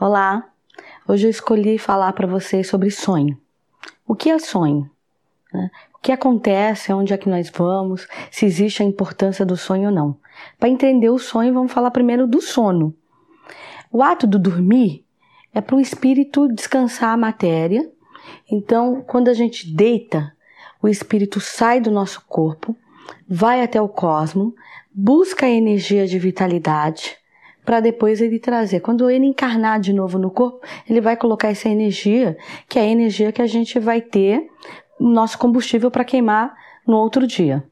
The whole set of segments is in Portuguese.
Olá, hoje eu escolhi falar para vocês sobre sonho. O que é sonho? Né? O que acontece, onde é que nós vamos, se existe a importância do sonho ou não. Para entender o sonho, vamos falar primeiro do sono. O ato do dormir é para o espírito descansar a matéria. Então, quando a gente deita, o espírito sai do nosso corpo, vai até o cosmo, busca a energia de vitalidade para depois ele trazer. Quando ele encarnar de novo no corpo, ele vai colocar essa energia, que é a energia que a gente vai ter nosso combustível para queimar no outro dia.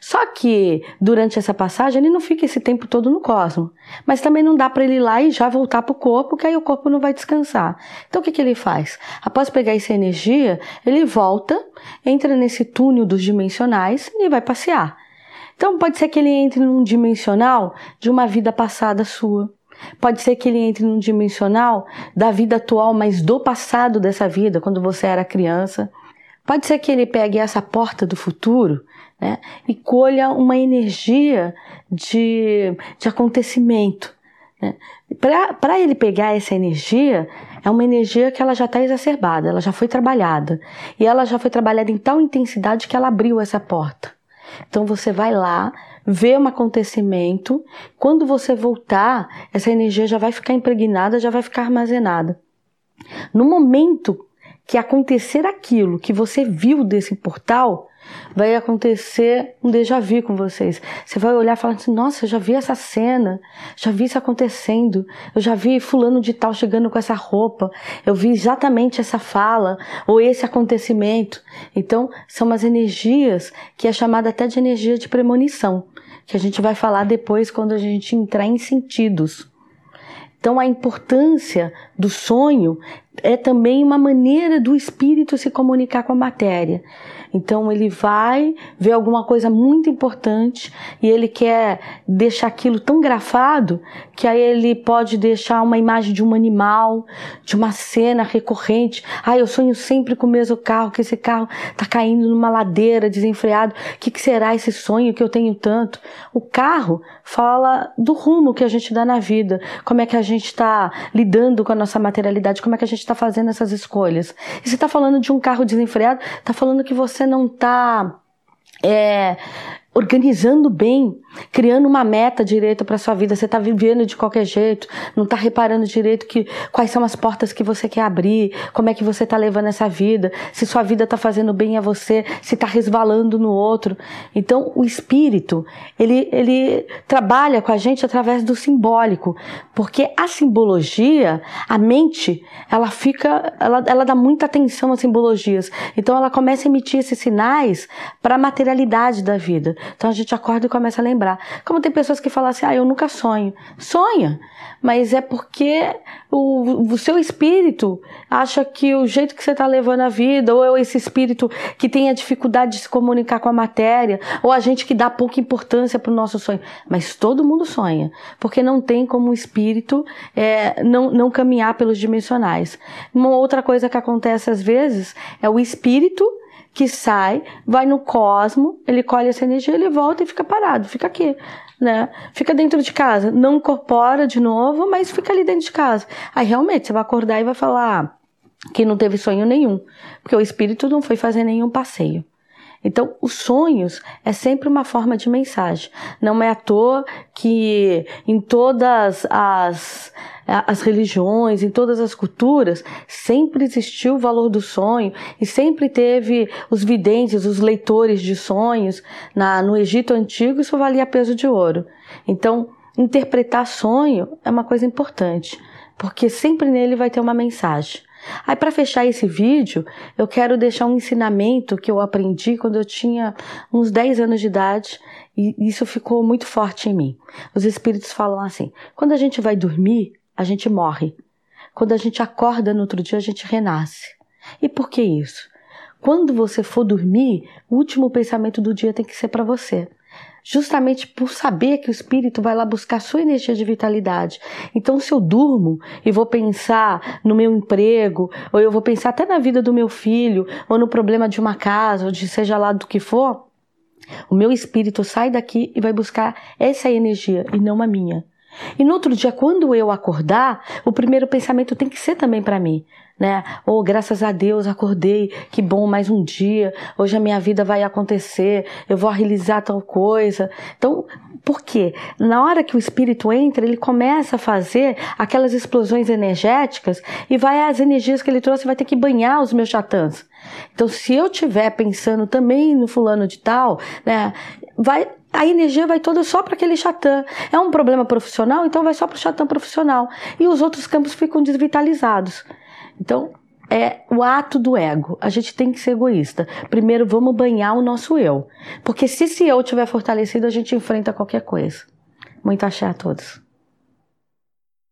Só que durante essa passagem ele não fica esse tempo todo no cosmo, mas também não dá para ele ir lá e já voltar para o corpo, que aí o corpo não vai descansar. Então o que, que ele faz? Após pegar essa energia, ele volta, entra nesse túnel dos dimensionais e vai passear. Então pode ser que ele entre num dimensional de uma vida passada sua. Pode ser que ele entre num dimensional da vida atual, mas do passado dessa vida, quando você era criança. Pode ser que ele pegue essa porta do futuro né, e colha uma energia de, de acontecimento. Né? Para ele pegar essa energia, é uma energia que ela já está exacerbada, ela já foi trabalhada. E ela já foi trabalhada em tal intensidade que ela abriu essa porta. Então você vai lá, vê um acontecimento, quando você voltar, essa energia já vai ficar impregnada, já vai ficar armazenada. No momento que acontecer aquilo que você viu desse portal, vai acontecer um déjà vu com vocês. Você vai olhar e falar assim: nossa, eu já vi essa cena, já vi isso acontecendo, eu já vi Fulano de Tal chegando com essa roupa, eu vi exatamente essa fala ou esse acontecimento. Então, são as energias que é chamada até de energia de premonição, que a gente vai falar depois quando a gente entrar em sentidos. Então, a importância do sonho é também uma maneira do espírito se comunicar com a matéria. Então ele vai ver alguma coisa muito importante e ele quer deixar aquilo tão grafado que aí ele pode deixar uma imagem de um animal, de uma cena recorrente. Ah, eu sonho sempre com o mesmo carro, que esse carro está caindo numa ladeira desenfreado. O que, que será esse sonho que eu tenho tanto? O carro fala do rumo que a gente dá na vida, como é que a gente está lidando com a nossa materialidade, como é que a gente está fazendo essas escolhas. E se está falando de um carro desenfreado, está falando que você não está é, organizando bem, criando uma meta direita para sua vida. Você está vivendo de qualquer jeito, não está reparando direito que quais são as portas que você quer abrir, como é que você está levando essa vida, se sua vida está fazendo bem a você, se está resvalando no outro. Então, o espírito ele ele trabalha com a gente através do simbólico, porque a simbologia, a mente, ela fica, ela, ela dá muita atenção às simbologias. Então, ela começa a emitir esses sinais para a materialidade da vida. Então a gente acorda e começa a lembrar. Como tem pessoas que falam assim, ah, eu nunca sonho. Sonha, mas é porque o, o seu espírito acha que o jeito que você está levando a vida, ou é esse espírito que tem a dificuldade de se comunicar com a matéria, ou a gente que dá pouca importância para o nosso sonho. Mas todo mundo sonha, porque não tem como o espírito é, não, não caminhar pelos dimensionais. Uma outra coisa que acontece às vezes é o espírito que sai, vai no cosmo, ele colhe essa energia, ele volta e fica parado, fica aqui, né? Fica dentro de casa, não incorpora de novo, mas fica ali dentro de casa. Aí realmente você vai acordar e vai falar que não teve sonho nenhum, porque o espírito não foi fazer nenhum passeio. Então, os sonhos é sempre uma forma de mensagem. Não é à toa que em todas as as religiões, em todas as culturas, sempre existiu o valor do sonho e sempre teve os videntes, os leitores de sonhos. Na, no Egito Antigo, isso valia peso de ouro. Então, interpretar sonho é uma coisa importante, porque sempre nele vai ter uma mensagem. Aí, para fechar esse vídeo, eu quero deixar um ensinamento que eu aprendi quando eu tinha uns 10 anos de idade e isso ficou muito forte em mim. Os espíritos falam assim: quando a gente vai dormir, a gente morre. Quando a gente acorda no outro dia, a gente renasce. E por que isso? Quando você for dormir, o último pensamento do dia tem que ser para você. Justamente por saber que o espírito vai lá buscar sua energia de vitalidade. Então, se eu durmo e vou pensar no meu emprego, ou eu vou pensar até na vida do meu filho, ou no problema de uma casa, ou de seja lá do que for, o meu espírito sai daqui e vai buscar essa energia e não a minha. E no outro dia, quando eu acordar, o primeiro pensamento tem que ser também para mim, né? Oh, graças a Deus acordei, que bom, mais um dia. Hoje a minha vida vai acontecer, eu vou realizar tal coisa. Então, por quê? Na hora que o espírito entra, ele começa a fazer aquelas explosões energéticas e vai as energias que ele trouxe vai ter que banhar os meus chatãs. Então, se eu estiver pensando também no fulano de tal, né, vai a energia vai toda só para aquele chatã. É um problema profissional, então vai só para o chatã profissional. E os outros campos ficam desvitalizados. Então, é o ato do ego. A gente tem que ser egoísta. Primeiro, vamos banhar o nosso eu. Porque se esse eu estiver fortalecido, a gente enfrenta qualquer coisa. Muito axé a todos.